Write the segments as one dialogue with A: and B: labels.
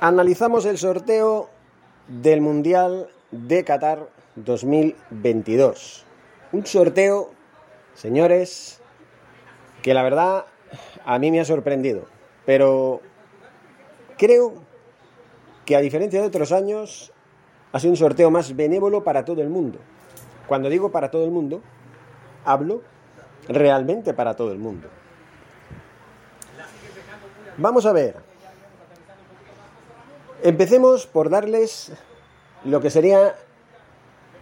A: Analizamos el sorteo del Mundial de Qatar 2022. Un sorteo, señores, que la verdad a mí me ha sorprendido. Pero creo que a diferencia de otros años, ha sido un sorteo más benévolo para todo el mundo. Cuando digo para todo el mundo, hablo realmente para todo el mundo. Vamos a ver. Empecemos por darles lo que sería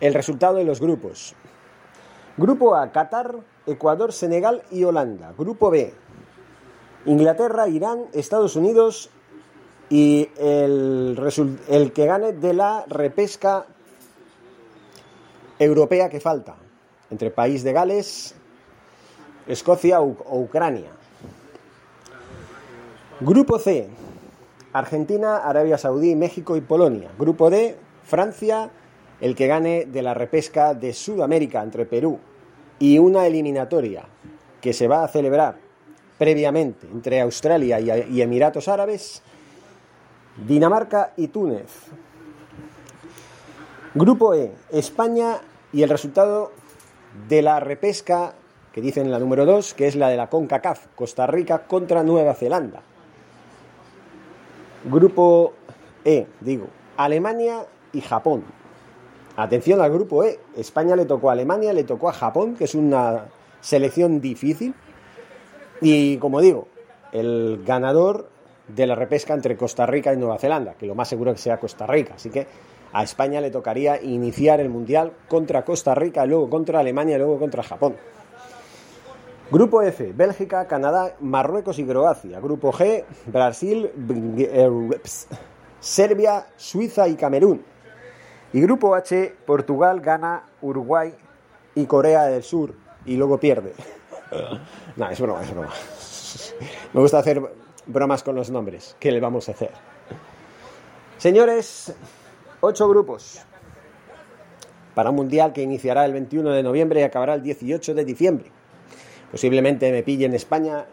A: el resultado de los grupos. Grupo A, Qatar, Ecuador, Senegal y Holanda. Grupo B, Inglaterra, Irán, Estados Unidos y el, que gane de la repesca europea que falta, entre País de Gales, Escocia o Ucrania. Grupo C, Argentina, Arabia Saudí, México y Polonia. Grupo D, Francia, el que gane de la repesca de Sudamérica entre Perú y una eliminatoria que se va a celebrar previamente entre Australia y Emiratos Árabes, Dinamarca y Túnez. Grupo E, España y el resultado de la repesca que dicen la número 2, que es la de la CONCACAF, Costa Rica contra Nueva Zelanda. Grupo E, digo, Alemania y Japón. Atención al grupo E. España le tocó a Alemania, le tocó a Japón, que es una selección difícil. Y como digo, el ganador de la repesca entre Costa Rica y Nueva Zelanda, que lo más seguro que sea Costa Rica. Así que a España le tocaría iniciar el Mundial contra Costa Rica, luego contra Alemania luego contra Japón. Grupo F, Bélgica, Canadá, Marruecos y Croacia. Grupo G, Brasil, Serbia, Suiza y Camerún. Y Grupo H, Portugal, Ghana, Uruguay y Corea del Sur. Y luego pierde. no, es broma, es broma. Me gusta hacer bromas con los nombres. ¿Qué le vamos a hacer? Señores, ocho grupos para un mundial que iniciará el 21 de noviembre y acabará el 18 de diciembre. Posiblemente me pille en España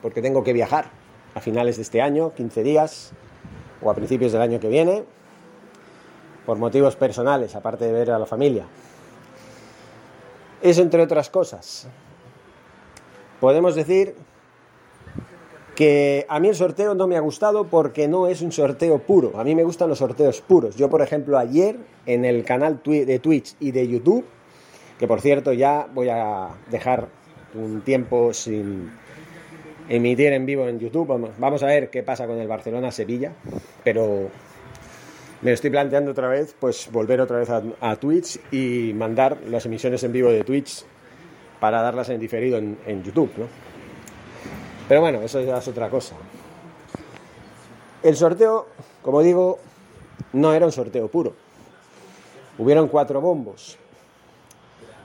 A: porque tengo que viajar a finales de este año, 15 días, o a principios del año que viene, por motivos personales, aparte de ver a la familia. Eso entre otras cosas. Podemos decir que a mí el sorteo no me ha gustado porque no es un sorteo puro. A mí me gustan los sorteos puros. Yo, por ejemplo, ayer en el canal de Twitch y de YouTube, que por cierto ya voy a dejar un tiempo sin emitir en vivo en YouTube. Vamos, a ver qué pasa con el Barcelona-Sevilla, pero me estoy planteando otra vez, pues volver otra vez a, Twitch y mandar las emisiones en vivo de Twitch para darlas en diferido en, YouTube, Pero bueno, eso ya es otra cosa. El sorteo, como digo, no era un sorteo puro. Hubieron cuatro bombos.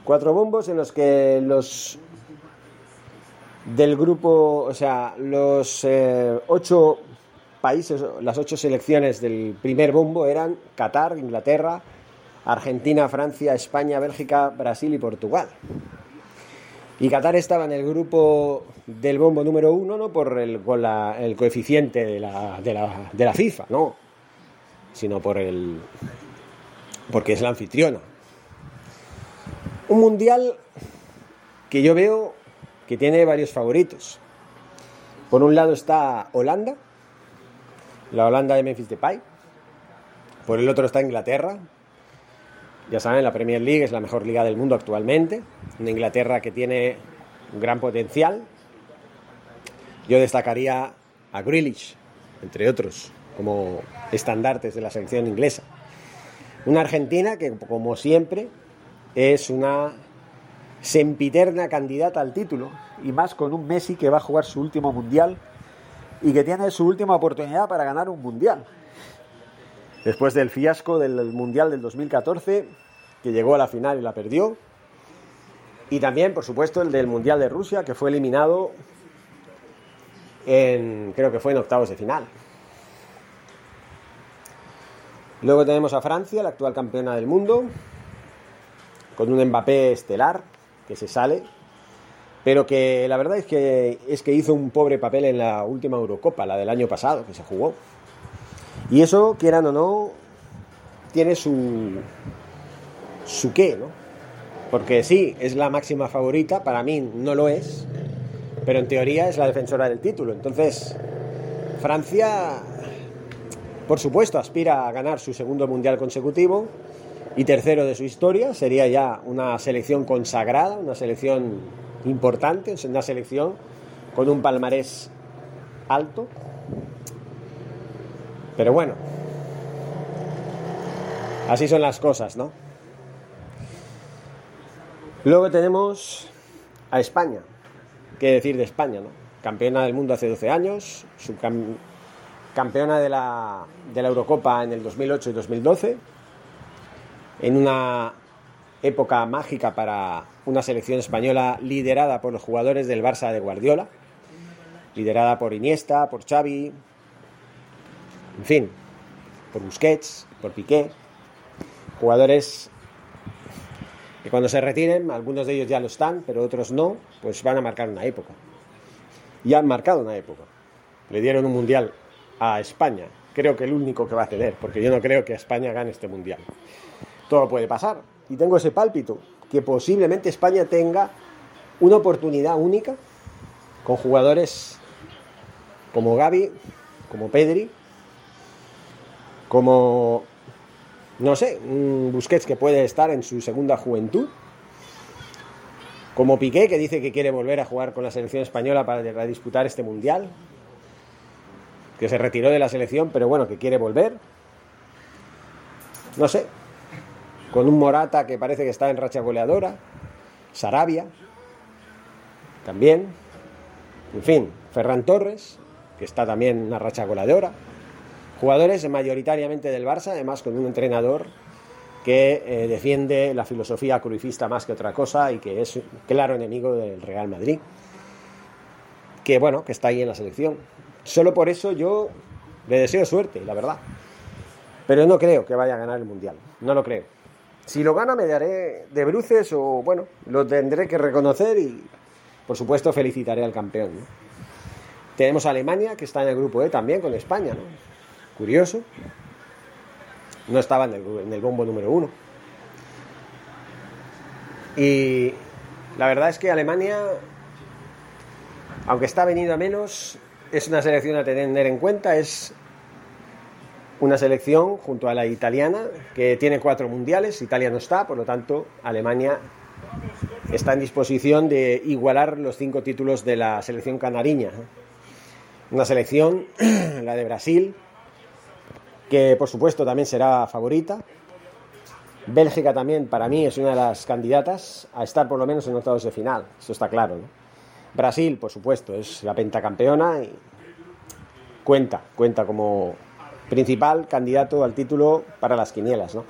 A: Cuatro bombos en los que los del grupo, o sea, los eh, ocho países, las ocho selecciones del primer bombo eran Qatar, Inglaterra, Argentina, Francia, España, Bélgica, Brasil y Portugal. Y Qatar estaba en el grupo del bombo número uno, no por el, el coeficiente de la, de, la, de la FIFA, no, sino por el, porque es la anfitriona. Un mundial que yo veo que tiene varios favoritos. Por un lado está Holanda, la Holanda de Memphis Depay. Por el otro está Inglaterra. Ya saben, la Premier League es la mejor liga del mundo actualmente. Una Inglaterra que tiene un gran potencial. Yo destacaría a Grealish, entre otros, como estandartes de la selección inglesa. Una Argentina que, como siempre, es una sempiterna candidata al título, y más con un Messi que va a jugar su último mundial y que tiene su última oportunidad para ganar un mundial. Después del fiasco del mundial del 2014, que llegó a la final y la perdió, y también, por supuesto, el del mundial de Rusia, que fue eliminado en, creo que fue en octavos de final. Luego tenemos a Francia, la actual campeona del mundo, con un Mbappé estelar que se sale, pero que la verdad es que, es que hizo un pobre papel en la última Eurocopa, la del año pasado, que se jugó. Y eso, quieran o no, tiene su, su qué, ¿no? Porque sí, es la máxima favorita, para mí no lo es, pero en teoría es la defensora del título. Entonces, Francia por supuesto, aspira a ganar su segundo mundial consecutivo y tercero de su historia. Sería ya una selección consagrada, una selección importante, una selección con un palmarés alto. Pero bueno, así son las cosas, ¿no? Luego tenemos a España. ¿Qué decir de España, no? Campeona del mundo hace 12 años, campeona de la, de la Eurocopa en el 2008 y 2012, en una época mágica para una selección española liderada por los jugadores del Barça de Guardiola, liderada por Iniesta, por Xavi, en fin, por Busquets, por Piqué, jugadores que cuando se retiren, algunos de ellos ya lo están, pero otros no, pues van a marcar una época. Y han marcado una época. Le dieron un mundial a España. Creo que el único que va a ceder, porque yo no creo que España gane este mundial. Todo puede pasar. Y tengo ese pálpito, que posiblemente España tenga una oportunidad única con jugadores como Gaby, como Pedri, como, no sé, Busquets que puede estar en su segunda juventud, como Piqué, que dice que quiere volver a jugar con la selección española para disputar este mundial, que se retiró de la selección, pero bueno, que quiere volver. No sé, con un Morata que parece que está en racha goleadora, Sarabia, también, en fin, Ferran Torres, que está también en una racha goleadora. Jugadores mayoritariamente del Barça, además con un entrenador que eh, defiende la filosofía cruifista más que otra cosa y que es claro enemigo del Real Madrid. Que bueno, que está ahí en la selección. Solo por eso yo le deseo suerte, la verdad. Pero no creo que vaya a ganar el Mundial. No lo creo. Si lo gana me daré de bruces o, bueno, lo tendré que reconocer y, por supuesto, felicitaré al campeón. Tenemos a Alemania, que está en el grupo E también con España, ¿no? Curioso. No estaba en el, en el bombo número uno. Y la verdad es que Alemania, aunque está venido a menos, es una selección a tener en cuenta, es una selección junto a la italiana que tiene cuatro mundiales, Italia no está, por lo tanto Alemania está en disposición de igualar los cinco títulos de la selección canariña. Una selección, la de Brasil, que por supuesto también será favorita. Bélgica también para mí es una de las candidatas a estar por lo menos en octavos de final, eso está claro. Brasil, por supuesto, es la pentacampeona y cuenta, cuenta como principal candidato al título para las quinielas. ¿no?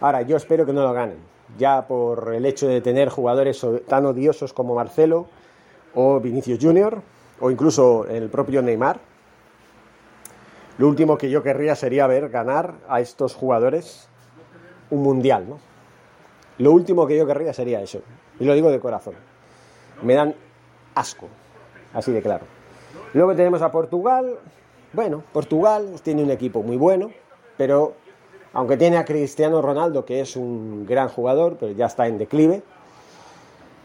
A: Ahora, yo espero que no lo ganen, ya por el hecho de tener jugadores tan odiosos como Marcelo o Vinicius Junior o incluso el propio Neymar. Lo último que yo querría sería ver ganar a estos jugadores un mundial, ¿no? Lo último que yo querría sería eso. Y lo digo de corazón. Me dan asco. Así de claro. Luego tenemos a Portugal. Bueno, Portugal tiene un equipo muy bueno, pero aunque tiene a Cristiano Ronaldo, que es un gran jugador, pero ya está en declive,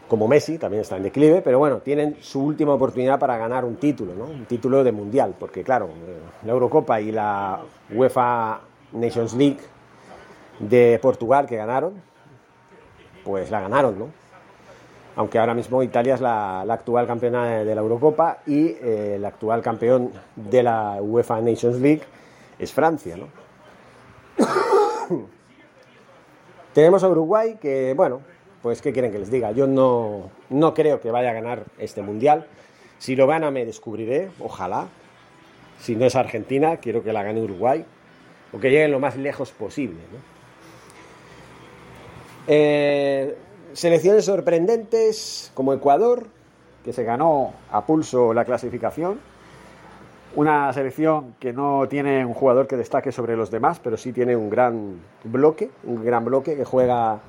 A: como Messi, también está en declive, pero bueno, tienen su última oportunidad para ganar un título, ¿no? Un título de mundial, porque claro, la Eurocopa y la UEFA Nations League de Portugal que ganaron, pues la ganaron, ¿no? Aunque ahora mismo Italia es la, actual campeona de la Eurocopa y eh, el actual campeón de la UEFA Nations League es Francia, ¿no? Tenemos a Uruguay que, bueno, pues ¿qué quieren que les diga? Yo no, no creo que vaya a ganar este mundial. Si lo gana me descubriré, ojalá. Si no es Argentina, quiero que la gane Uruguay o que lleguen lo más lejos posible. Eh, selecciones sorprendentes como Ecuador, que se ganó a pulso la clasificación. Una selección que no tiene un jugador que destaque sobre los demás, pero sí tiene un gran bloque, un gran bloque que juega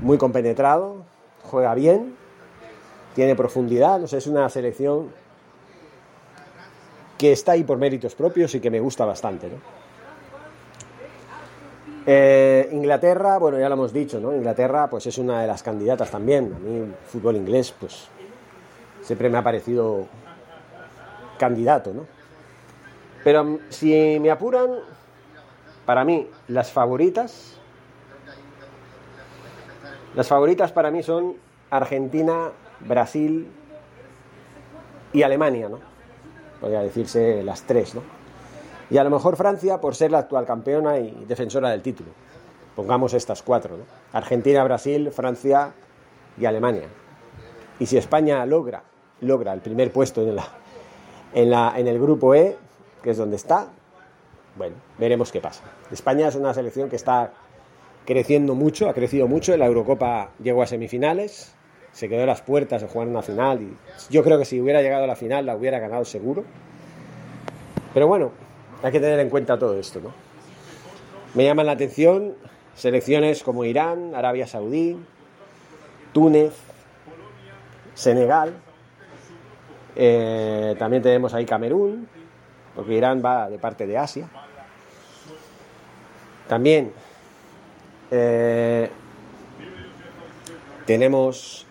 A: muy compenetrado, juega bien, tiene profundidad, no es una selección que está ahí por méritos propios y que me gusta bastante. Eh, Inglaterra, bueno, ya lo hemos dicho, ¿no? Inglaterra, pues es una de las candidatas también. A mí, el fútbol inglés, pues siempre me ha parecido candidato, ¿no? Pero mm, si me apuran, para mí, las favoritas, las favoritas para mí son Argentina, Brasil y Alemania, ¿no? Podría decirse las tres, ¿no? Y a lo mejor Francia por ser la actual campeona y defensora del título. Pongamos estas cuatro, ¿no? Argentina, Brasil, Francia y Alemania. Y si España logra, logra el primer puesto en, la, en, la, en el grupo E, que es donde está, bueno, veremos qué pasa. España es una selección que está creciendo mucho, ha crecido mucho. En la Eurocopa llegó a semifinales, se quedó a las puertas de jugar una final y yo creo que si hubiera llegado a la final la hubiera ganado seguro. Pero bueno, hay que tener en cuenta todo esto, ¿no? Me llaman la atención selecciones como Irán, Arabia Saudí, Túnez, Senegal. Eh, también tenemos ahí Camerún, porque Irán va de parte de Asia. También eh, tenemos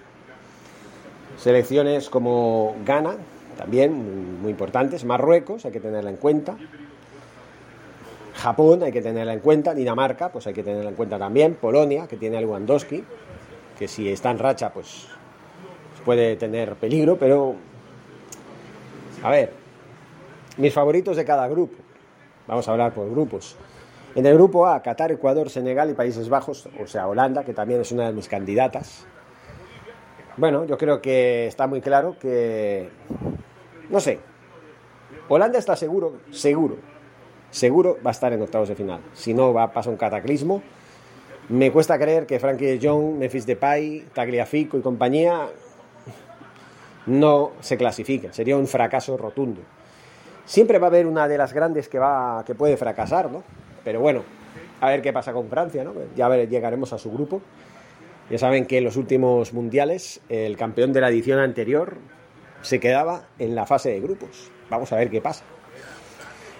A: selecciones como Ghana, también muy importantes, Marruecos, hay que tenerla en cuenta. Japón hay que tenerla en cuenta, Dinamarca pues hay que tenerla en cuenta también, Polonia que tiene a Lewandowski, que si está en racha pues puede tener peligro, pero a ver, mis favoritos de cada grupo, vamos a hablar por grupos. En el grupo A, Qatar, Ecuador, Senegal y Países Bajos, o sea, Holanda, que también es una de mis candidatas. Bueno, yo creo que está muy claro que, no sé, Holanda está seguro, seguro, seguro va a estar en octavos de final. Si no, va a pasar un cataclismo. Me cuesta creer que Frankie de Jong, Memphis Depay, Tagliafico y compañía no se clasifiquen. Sería un fracaso rotundo. Siempre va a haber una de las grandes que, va, que puede fracasar, ¿no? Pero bueno, a ver qué pasa con Francia, ¿no? Ya llegaremos a su grupo. Ya saben que en los últimos mundiales el campeón de la edición anterior se quedaba en la fase de grupos. Vamos a ver qué pasa.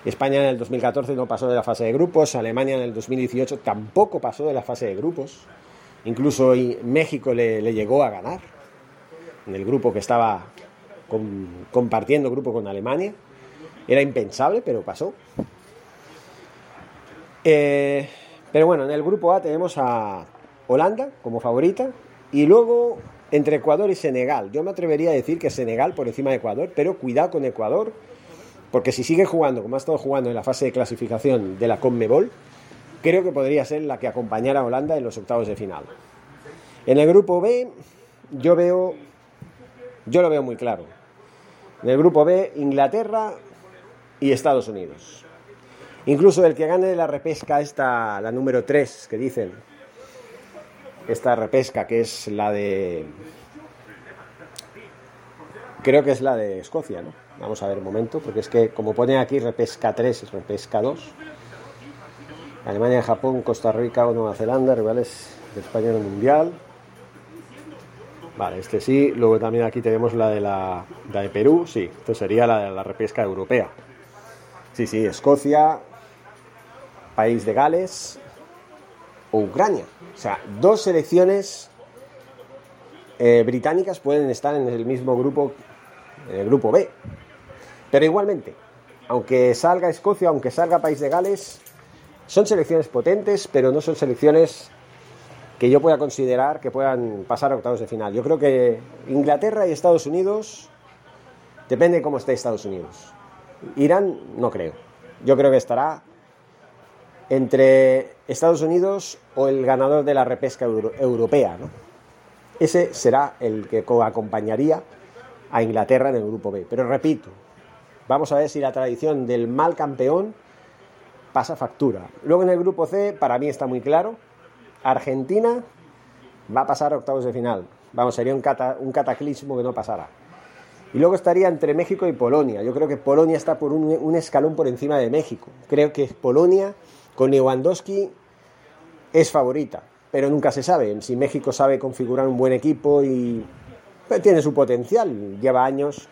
A: España en el 2014 no pasó de la fase de grupos, Alemania en el 2018 tampoco pasó de la fase de grupos, incluso México le, llegó a ganar en el grupo que estaba compartiendo grupo con Alemania. Era impensable, pero pasó. Eh, pero bueno, en el grupo A tenemos a Holanda como favorita y luego entre Ecuador y Senegal. Yo me atrevería a decir que Senegal por encima de Ecuador, pero cuidado con Ecuador porque si sigue jugando como ha estado jugando en la fase de clasificación de la Conmebol, creo que podría ser la que acompañara a Holanda en los octavos de final. En el grupo B, yo veo, yo lo veo muy claro. En el grupo B, Inglaterra y Estados Unidos. Incluso el que gane la repesca, esta, la número 3, que dicen, esta repesca que es la de... Creo que es la de Escocia, ¿no? Vamos a ver un momento, porque es que como pone aquí repesca 3 repesca 2. Alemania, Japón, Costa Rica o Nueva Zelanda, rivales de España en el Mundial. Vale, este sí. Luego también aquí tenemos la de la, de Perú, sí. Esto sería la de la repesca europea. Sí, sí, Escocia, País de Gales o Ucrania. O sea, dos selecciones eh, británicas pueden estar en el mismo grupo, en el grupo B. Pero igualmente, aunque salga Escocia, aunque salga País de Gales, son selecciones potentes, pero no son selecciones que yo pueda considerar que puedan pasar a octavos de final. Yo creo que Inglaterra y Estados Unidos, depende de cómo esté Estados Unidos. Irán, no creo. Yo creo que estará entre Estados Unidos o el ganador de la repesca europea. Ese será el que acompañaría a Inglaterra en el grupo B. Pero repito, vamos a ver si la tradición del mal campeón pasa factura. Luego en el grupo C, para mí está muy claro, Argentina va a pasar a octavos de final. Vamos, sería un, cataclismo que no pasara. Y luego estaría entre México y Polonia. Yo creo que Polonia está por un, escalón por encima de México. Creo que Polonia, con Lewandowski, es favorita. Pero nunca se sabe. Si México sabe configurar un buen equipo y pues, tiene su potencial, lleva años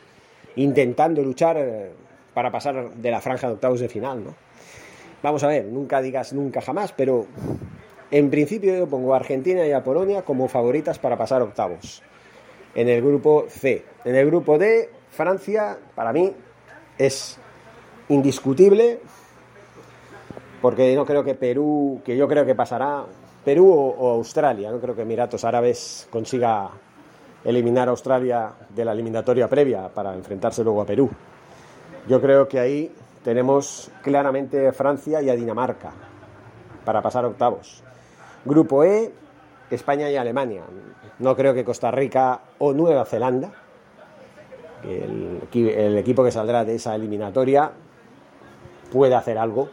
A: intentando luchar eh, para pasar de la franja de octavos de final, ¿no? Vamos a ver, nunca digas nunca jamás, pero en principio yo pongo a Argentina y a Polonia como favoritas para pasar octavos. En el grupo C. En el grupo D, Francia, para mí, es indiscutible, porque no creo que Perú, que yo creo que pasará, Perú o, Australia, no creo que Emiratos Árabes consiga eliminar a Australia de la eliminatoria previa para enfrentarse luego a Perú. Yo creo que ahí tenemos claramente a Francia y a Dinamarca para pasar octavos. Grupo E, España y Alemania. No creo que Costa Rica o Nueva Zelanda, el, equipo que saldrá de esa eliminatoria, pueda hacer algo.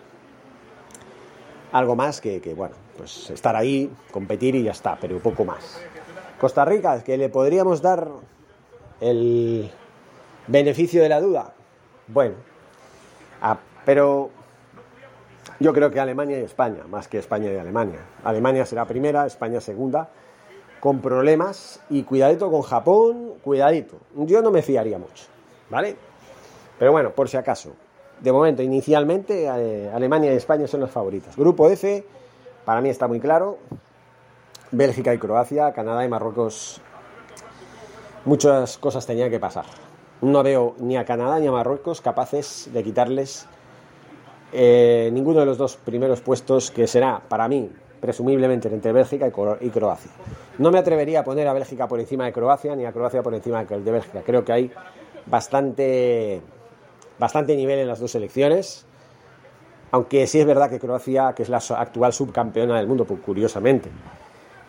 A: Algo más que, que, bueno, pues estar ahí, competir y ya está, pero poco más. Costa Rica, que le podríamos dar el beneficio de la duda. Bueno, Ah, pero yo creo que Alemania y España, más que España y Alemania. Alemania será primera, España segunda, con problemas y cuidadito con Japón, cuidadito. Yo no me fiaría mucho, ¿vale? Pero bueno, por si acaso. De momento, inicialmente, eh, Alemania y España son las favoritas. Grupo F, para mí está muy claro. Bélgica y Croacia, Canadá y Marruecos. Muchas cosas tenían que pasar no veo ni a Canadá ni a Marruecos capaces de quitarles eh, ninguno de los dos primeros puestos que será para mí presumiblemente entre Bélgica y Croacia. No me atrevería a poner a Bélgica por encima de Croacia ni a Croacia por encima de Bélgica. Creo que hay bastante, bastante nivel en las dos selecciones. Aunque sí es verdad que Croacia, que es la actual subcampeona del mundo, pues, curiosamente,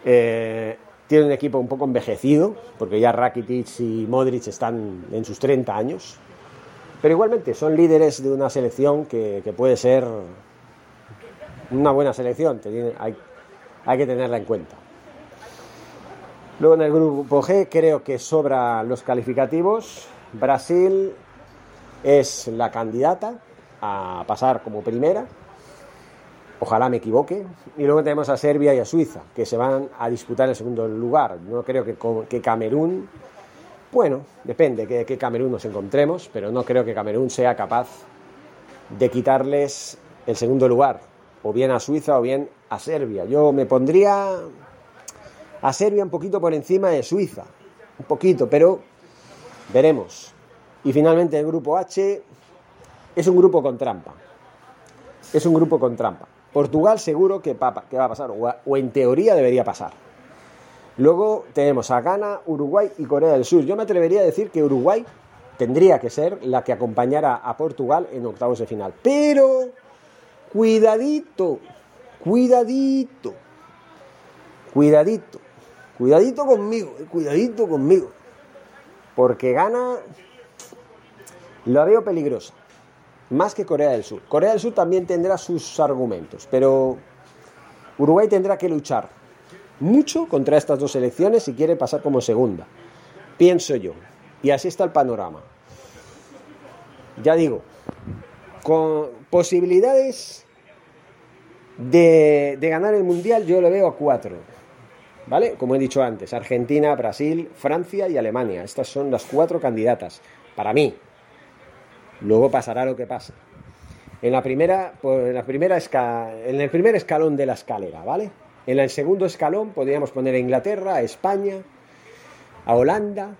A: eh, tiene un equipo un poco envejecido, porque ya Rakitic y Modric están en sus 30 años. Pero igualmente son líderes de una selección que, puede ser una buena selección, hay, hay que tenerla en cuenta. Luego en el grupo G creo que sobra los calificativos. Brasil es la candidata a pasar como primera. Ojalá me equivoque. Y luego tenemos a Serbia y a Suiza, que se van a disputar el segundo lugar. No creo que, Camerún, bueno, depende de qué Camerún nos encontremos, pero no creo que Camerún sea capaz de quitarles el segundo lugar, o bien a Suiza o bien a Serbia. Yo me pondría a Serbia un poquito por encima de Suiza, un poquito, pero veremos. Y finalmente el grupo H es un grupo con trampa. Es un grupo con trampa. Portugal seguro que, va a pasar, o, en teoría debería pasar. Luego tenemos a Ghana, Uruguay y Corea del Sur. Yo me atrevería a decir que Uruguay tendría que ser la que acompañara a Portugal en octavos de final. Pero, cuidadito, cuidadito, cuidadito, cuidadito conmigo, eh, cuidadito conmigo. Porque Ghana lo veo peligroso más que Corea del Sur. Corea del Sur también tendrá sus argumentos, pero Uruguay tendrá que luchar mucho contra estas dos elecciones si quiere pasar como segunda. Pienso yo. Y así está el panorama. Ya digo, con posibilidades de, ganar el Mundial yo lo veo a cuatro. ¿Vale? Como he dicho antes, Argentina, Brasil, Francia y Alemania. Estas son las cuatro candidatas. Para mí, Luego pasará lo que pase. En la primera, pues, en la primera en el primer escalón de la escalera, ¿vale? En el segundo escalón podríamos poner a Inglaterra, a España, a Holanda,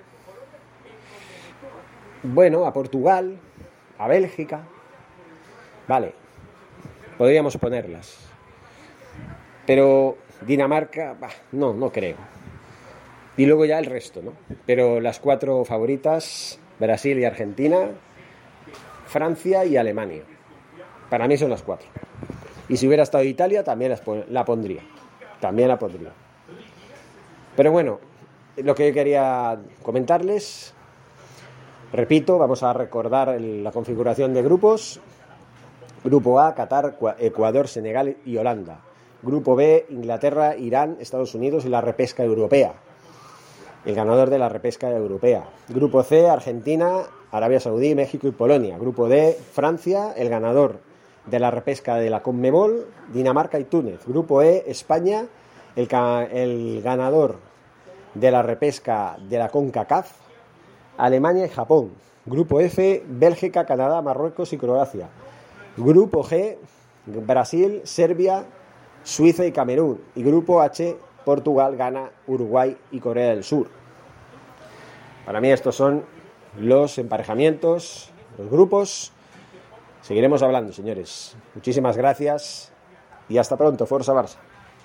A: bueno, a Portugal, a Bélgica. Vale, podríamos ponerlas. Pero Dinamarca, no, no creo. Y luego ya el resto, ¿no? Pero las cuatro favoritas, Brasil y Argentina, Francia y Alemania. Para mí son las cuatro. Y si hubiera estado Italia, también la pondría. También la pondría. Pero bueno, lo que quería comentarles, repito, vamos a recordar la configuración de grupos. Grupo A, Qatar, Ecuador, Senegal y Holanda. Grupo B, Inglaterra, Irán, Estados Unidos y la repesca europea el ganador de la repesca europea. Grupo C, Argentina, Arabia Saudí, México y Polonia. Grupo D, Francia, el ganador de la repesca de la Conmebol, Dinamarca y Túnez. Grupo E, España, el, ganador de la repesca de la CONCACAF, Alemania y Japón. Grupo F, Bélgica, Canadá, Marruecos y Croacia. Grupo G, Brasil, Serbia, Suiza y Camerún. Y Grupo H, Portugal, Ghana, Uruguay y Corea del Sur. Para mí estos son los emparejamientos, los grupos. Seguiremos hablando, señores. Muchísimas gracias y hasta pronto. Forza Barça.